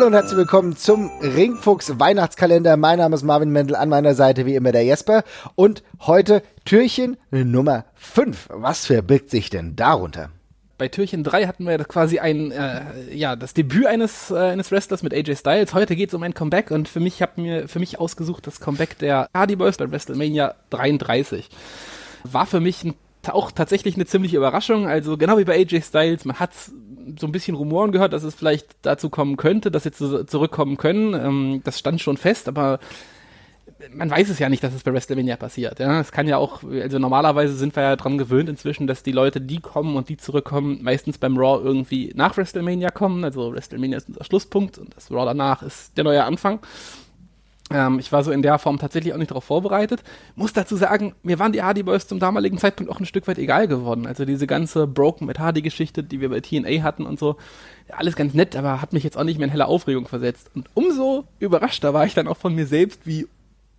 und herzlich willkommen zum Ringfuchs Weihnachtskalender. Mein Name ist Marvin Mendel, an meiner Seite wie immer der Jesper. Und heute Türchen Nummer 5. Was verbirgt sich denn darunter? Bei Türchen 3 hatten wir quasi ein, äh, ja, das Debüt eines, äh, eines Wrestlers mit AJ Styles. Heute geht es um ein Comeback und für mich habe mir für mich ausgesucht das Comeback der Hardy Boys bei WrestleMania 33. War für mich ein auch tatsächlich eine ziemliche Überraschung. Also genau wie bei AJ Styles, man hat so ein bisschen Rumoren gehört, dass es vielleicht dazu kommen könnte, dass sie zu, zurückkommen können. Ähm, das stand schon fest, aber man weiß es ja nicht, dass es bei WrestleMania passiert. Ja, es kann ja auch, also normalerweise sind wir ja dran gewöhnt inzwischen, dass die Leute, die kommen und die zurückkommen, meistens beim Raw irgendwie nach WrestleMania kommen. Also WrestleMania ist unser Schlusspunkt und das Raw danach ist der neue Anfang. Ähm, ich war so in der Form tatsächlich auch nicht darauf vorbereitet. Muss dazu sagen, mir waren die Hardy Boys zum damaligen Zeitpunkt auch ein Stück weit egal geworden. Also diese ganze Broken mit Hardy Geschichte, die wir bei TNA hatten und so, alles ganz nett, aber hat mich jetzt auch nicht mehr in helle Aufregung versetzt. Und umso überraschter war ich dann auch von mir selbst, wie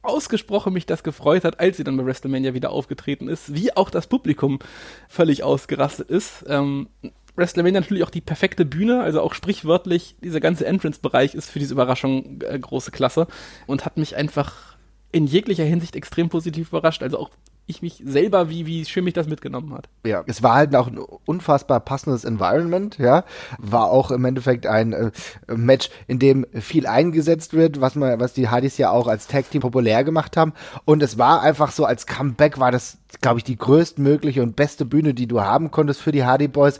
ausgesprochen mich das gefreut hat, als sie dann bei WrestleMania wieder aufgetreten ist, wie auch das Publikum völlig ausgerastet ist. Ähm, WrestleMania natürlich auch die perfekte Bühne, also auch sprichwörtlich, dieser ganze Entrance-Bereich ist für diese Überraschung äh, große Klasse und hat mich einfach in jeglicher Hinsicht extrem positiv überrascht. Also auch ich mich selber, wie, wie schön mich das mitgenommen hat. Ja, es war halt auch ein unfassbar passendes Environment, ja. War auch im Endeffekt ein äh, Match, in dem viel eingesetzt wird, was man, was die Hardys ja auch als Tag Team populär gemacht haben. Und es war einfach so, als Comeback war das, glaube ich, die größtmögliche und beste Bühne, die du haben konntest für die Hardy Boys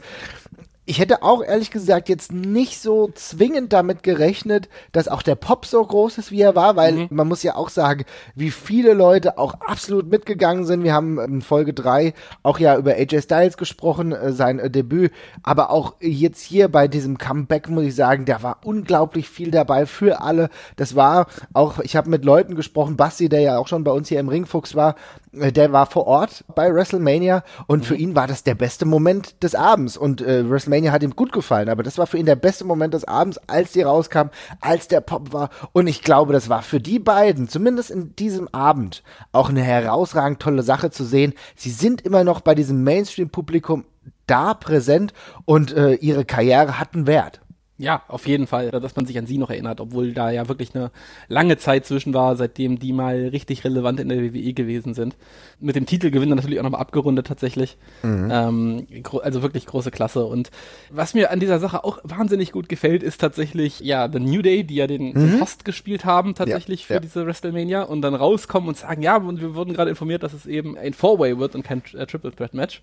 ich hätte auch ehrlich gesagt jetzt nicht so zwingend damit gerechnet, dass auch der Pop so groß ist, wie er war, weil mhm. man muss ja auch sagen, wie viele Leute auch absolut mitgegangen sind. Wir haben in Folge drei auch ja über AJ Styles gesprochen, äh, sein äh, Debüt, aber auch jetzt hier bei diesem Comeback muss ich sagen, da war unglaublich viel dabei für alle. Das war auch, ich habe mit Leuten gesprochen, Basti, der ja auch schon bei uns hier im Ringfuchs war, äh, der war vor Ort bei WrestleMania und mhm. für ihn war das der beste Moment des Abends und äh, WrestleMania hat ihm gut gefallen, aber das war für ihn der beste Moment des Abends, als die rauskam, als der Pop war und ich glaube, das war für die beiden, zumindest in diesem Abend, auch eine herausragend tolle Sache zu sehen. Sie sind immer noch bei diesem Mainstream-Publikum da präsent und äh, ihre Karriere hat einen Wert. Ja, auf jeden Fall, dass man sich an sie noch erinnert, obwohl da ja wirklich eine lange Zeit zwischen war, seitdem die mal richtig relevant in der WWE gewesen sind. Mit dem Titelgewinn dann natürlich auch nochmal abgerundet tatsächlich. Mhm. Ähm, also wirklich große Klasse. Und was mir an dieser Sache auch wahnsinnig gut gefällt, ist tatsächlich, ja, The New Day, die ja den, mhm. den Host gespielt haben, tatsächlich ja, für ja. diese WrestleMania und dann rauskommen und sagen, ja, und wir wurden gerade informiert, dass es eben ein Four-Way wird und kein äh, Triple Threat Match.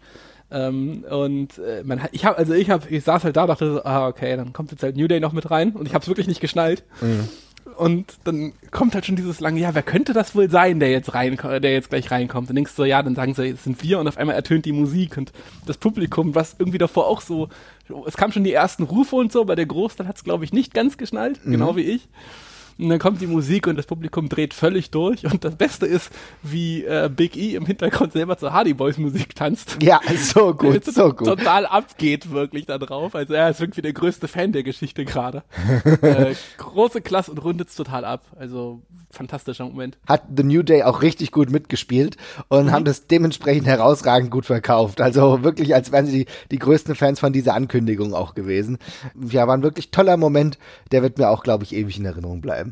Ähm, und äh, man, ich habe, also ich habe, ich saß halt da, dachte so, ah okay, dann kommt jetzt halt New Day noch mit rein und ich habe es wirklich nicht geschnallt. Mhm. Und dann kommt halt schon dieses lange, ja, wer könnte das wohl sein, der jetzt rein, der jetzt gleich reinkommt? Und denkst du, so, ja, dann sagen sie, es sind wir und auf einmal ertönt die Musik und das Publikum, was irgendwie davor auch so, es kam schon die ersten Rufe und so, aber der Großteil hat es, glaube ich, nicht ganz geschnallt, mhm. genau wie ich. Und dann kommt die Musik und das Publikum dreht völlig durch. Und das Beste ist, wie äh, Big E im Hintergrund selber zur Hardy Boys Musik tanzt. Ja, so gut, so gut. Total abgeht wirklich da drauf. Also er ist irgendwie der größte Fan der Geschichte gerade. äh, große Klasse und rundet's total ab. Also fantastischer Moment. Hat The New Day auch richtig gut mitgespielt und mhm. haben das dementsprechend herausragend gut verkauft. Also wirklich, als wären sie die, die größten Fans von dieser Ankündigung auch gewesen. Ja, war ein wirklich toller Moment. Der wird mir auch, glaube ich, ewig in Erinnerung bleiben.